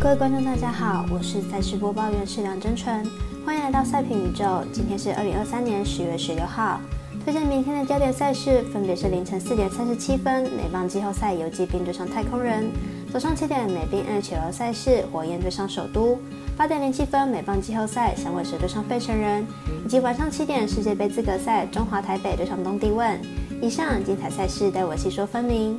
各位观众，大家好，我是赛事播报员是梁真纯，欢迎来到赛品宇宙。今天是二零二三年十月十六号，推荐明天的焦点赛事分别是凌晨四点三十七分美棒季后赛游击兵对上太空人，早上七点美兵 NHL 赛事火焰对上首都，八点零七分美棒季后赛响尾蛇对上费城人，以及晚上七点世界杯资格赛中华台北对上东帝汶。以上精彩赛事待我细说分明。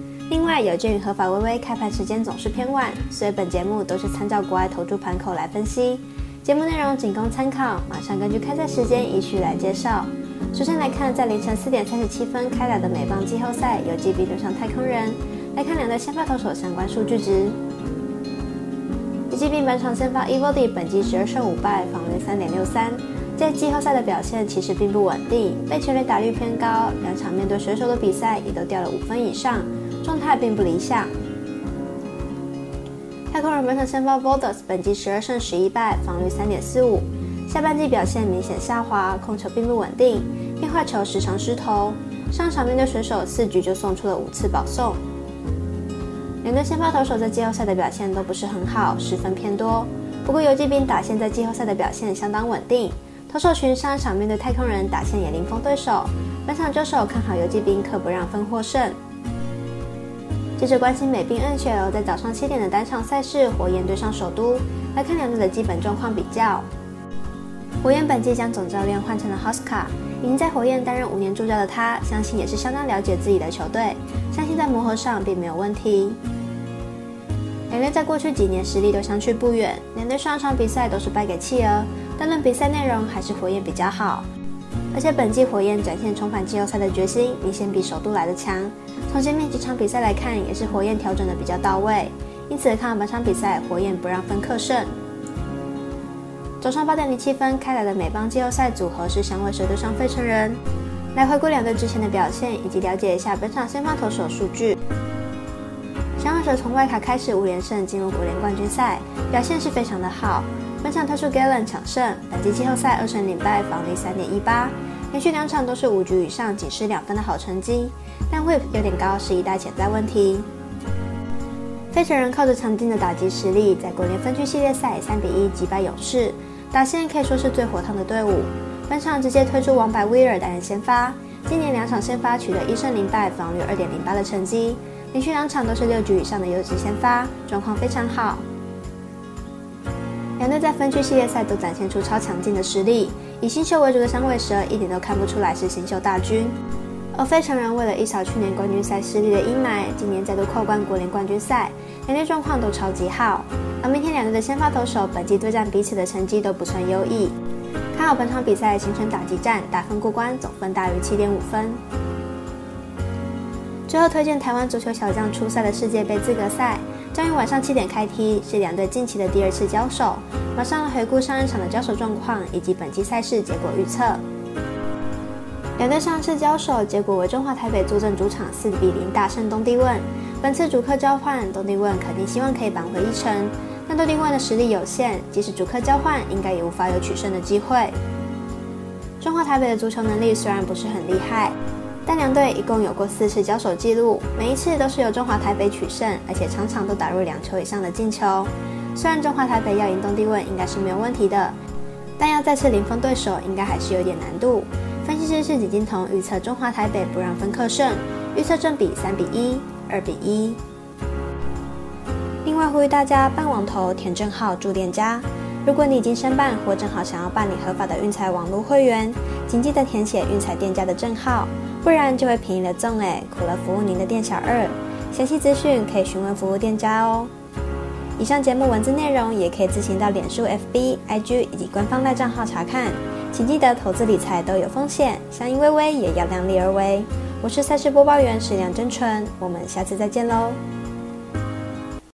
另外，有鉴于合法微微开盘时间总是偏晚，所以本节目都是参照国外投注盘口来分析。节目内容仅供参考，马上根据开赛时间依序来介绍。首先来看，在凌晨四点三十七分开打的美棒季后赛，游击兵对上太空人。来看两队先发投手相关数据值。游击兵本场先发 Evody 本季十二胜五败，防率三点六三，在季后赛的表现其实并不稳定，被全垒打率偏高，两场面对水手的比赛也都掉了五分以上。状态并不理想。太空人本场先发 Volders 本季十二胜十一败，防率三点四五，下半季表现明显下滑，控球并不稳定，变化球时常失投。上场面对水手，四局就送出了五次保送。两队先发投手在季后赛的表现都不是很好，失分偏多。不过游击兵打线在季后赛的表现相当稳定，投手群上场面对太空人打线也零封对手。本场周手看好游击兵可不让分获胜。接着关心美兵 NHL 在早上七点的单场赛事，火焰对上首都。来看两队的基本状况比较。火焰本季将总教练换成了 Hoska，已经在火焰担任五年助教的他，相信也是相当了解自己的球队，相信在磨合上并没有问题。两队在过去几年实力都相去不远，两队上场比赛都是败给企鹅，但论比赛内容还是火焰比较好。而且本季火焰展现重返季后赛的决心，明显比首都来的强。从前面几场比赛来看，也是火焰调整的比较到位，因此看本场比赛火焰不让分克胜。早上八点零七分开来的美邦季后赛组合是响尾蛇对上费城人。来回顾两队之前的表现，以及了解一下本场先发投手数据。响尾蛇从外卡开始五连胜，进入国联冠军赛，表现是非常的好。本场推出 Galen 抢胜，本季季后赛二胜零败，防率三点一八，连续两场都是五局以上，仅失两分的好成绩，但会有点高，是一大潜在问题。费城人靠着强劲的打击实力，在国联分区系列赛三比一击败勇士，打线可以说是最火烫的队伍。本场直接推出王牌威尔担任先发，今年两场先发取得一胜零败，防率二点零八的成绩，连续两场都是六局以上的优质先发，状况非常好。队在分区系列赛都展现出超强劲的实力，以新秀为主的响尾蛇一点都看不出来是新秀大军。而费城人为了一扫去年冠军赛失利的阴霾，今年再度扣关国联冠军赛，两队状况都超级好。而明天两队的先发投手本季对战彼此的成绩都不算优异，看好本场比赛形成打击战，打分过关，总分大于七点五分。最后推荐台湾足球小将出赛的世界杯资格赛。将于晚上七点开踢，是两队近期的第二次交手。马上回顾上一场的交手状况以及本期赛事结果预测。两队上次交手结果为中华台北坐镇主场四比零大胜东帝汶。本次主客交换，东帝汶肯定希望可以扳回一城，但东帝汶的实力有限，即使主客交换，应该也无法有取胜的机会。中华台北的足球能力虽然不是很厉害。但两队一共有过四次交手记录，每一次都是由中华台北取胜，而且场场都打入两球以上的进球。虽然中华台北要赢东帝汶应该是没有问题的，但要再次零封对手应该还是有点难度。分析师是李金彤预测中华台北不让分克胜，预测正比三比一、二比一。另外呼吁大家办网投填证号注店家，如果你已经申办或正好想要办理合法的运彩网络会员，请记得填写运彩店家的证号。不然就会便宜了赠哎，苦了服务您的店小二。详细资讯可以询问服务店家哦。以上节目文字内容也可以自行到脸书、FB、IG 以及官方赖账号查看。请记得投资理财都有风险，相依微微也要量力而为。我是赛事播报员史梁真纯，我们下次再见喽。